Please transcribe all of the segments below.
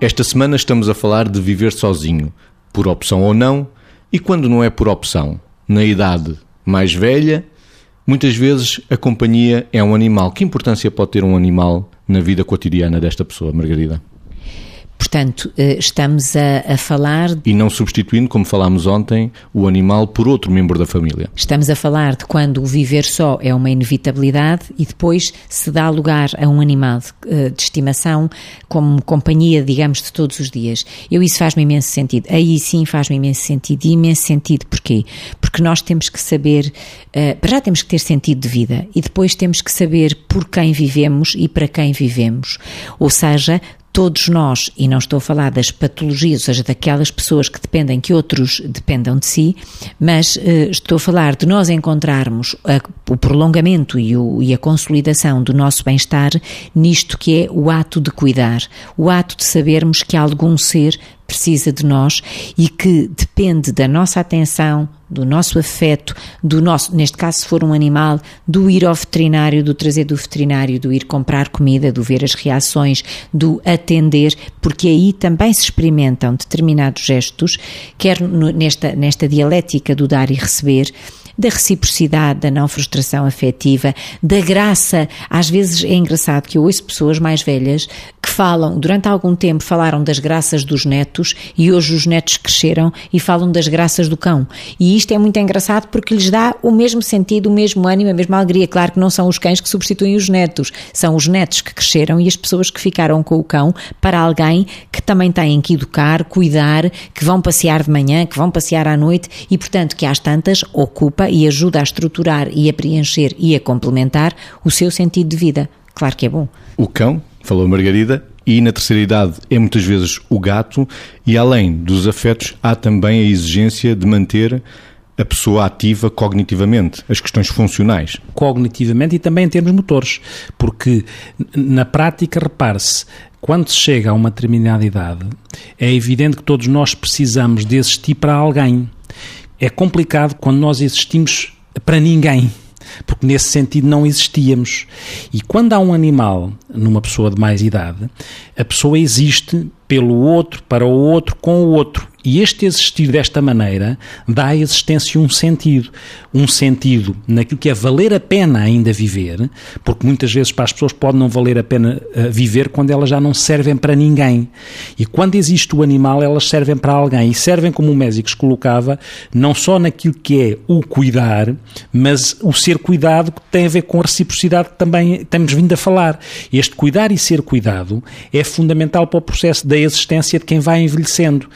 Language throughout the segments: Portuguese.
Esta semana estamos a falar de viver sozinho, por opção ou não, e quando não é por opção, na idade mais velha, muitas vezes a companhia é um animal. Que importância pode ter um animal na vida cotidiana desta pessoa, Margarida? Portanto, eh, estamos a, a, falar. E não substituindo, como falámos ontem, o animal por outro membro da família. Estamos a falar de quando o viver só é uma inevitabilidade e depois se dá lugar a um animal de, eh, de estimação como companhia, digamos, de todos os dias. Eu isso faz-me imenso sentido. Aí sim faz-me imenso sentido. E imenso sentido porquê? Porque nós temos que saber, uh, já temos que ter sentido de vida e depois temos que saber por quem vivemos e para quem vivemos. Ou seja, todos nós, e não estou a falar das patologias, ou seja, daquelas pessoas que dependem que outros dependam de si, mas uh, estou a falar de nós encontrarmos a, o prolongamento e, o, e a consolidação do nosso bem-estar nisto que é o ato de cuidar, o ato de sabermos que algum ser precisa de nós e que depende da nossa atenção, do nosso afeto, do nosso, neste caso, se for um animal, do ir ao veterinário, do trazer do veterinário, do ir comprar comida, do ver as reações, do atender, porque aí também se experimentam determinados gestos, quer nesta, nesta dialética do dar e receber, da reciprocidade, da não frustração afetiva, da graça. Às vezes é engraçado que eu ouço pessoas mais velhas que falam, durante algum tempo falaram das graças dos netos e hoje os netos cresceram e falam das graças do cão. E isto é muito engraçado porque lhes dá o mesmo sentido, o mesmo ânimo, a mesma alegria. Claro que não são os cães que substituem os netos, são os netos que cresceram e as pessoas que ficaram com o cão para alguém que também têm que educar, cuidar, que vão passear de manhã, que vão passear à noite e, portanto, que às tantas ocupa e ajuda a estruturar e a preencher e a complementar o seu sentido de vida. Claro que é bom. O cão, falou Margarida, e na terceira idade é muitas vezes o gato, e além dos afetos, há também a exigência de manter a pessoa ativa cognitivamente, as questões funcionais. Cognitivamente e também em termos motores, porque na prática, repare-se, quando se chega a uma determinada idade, é evidente que todos nós precisamos de existir para alguém é complicado quando nós existimos para ninguém, porque nesse sentido não existíamos. E quando há um animal numa pessoa de mais idade, a pessoa existe pelo outro, para o outro, com o outro. E este existir desta maneira dá à existência um sentido. Um sentido naquilo que é valer a pena ainda viver, porque muitas vezes para as pessoas pode não valer a pena uh, viver quando elas já não servem para ninguém. E quando existe o animal, elas servem para alguém. E servem, como o Mésicos colocava, não só naquilo que é o cuidar, mas o ser cuidado que tem a ver com a reciprocidade que também temos vindo a falar. Este cuidar e ser cuidado é fundamental para o processo da existência de quem vai envelhecendo.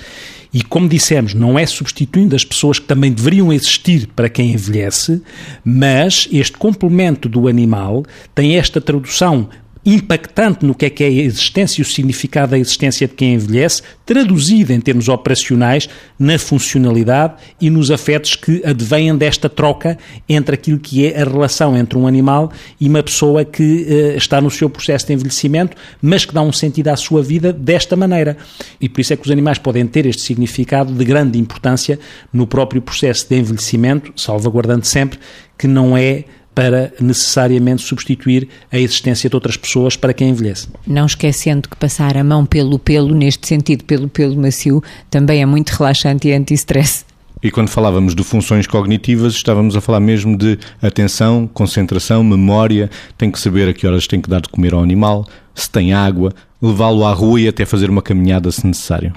E como dissemos, não é substituindo as pessoas que também deveriam existir para quem envelhece, mas este complemento do animal tem esta tradução impactante no que é que é a existência e o significado da existência de quem envelhece, traduzida em termos operacionais na funcionalidade e nos afetos que advêm desta troca entre aquilo que é a relação entre um animal e uma pessoa que uh, está no seu processo de envelhecimento, mas que dá um sentido à sua vida desta maneira. E por isso é que os animais podem ter este significado de grande importância no próprio processo de envelhecimento, salvaguardando sempre que não é para necessariamente substituir a existência de outras pessoas para quem envelhece. Não esquecendo que passar a mão pelo pelo, neste sentido, pelo pelo macio, também é muito relaxante e anti-stress. E quando falávamos de funções cognitivas, estávamos a falar mesmo de atenção, concentração, memória, tem que saber a que horas tem que dar de comer ao animal, se tem água, levá-lo à rua e até fazer uma caminhada se necessário.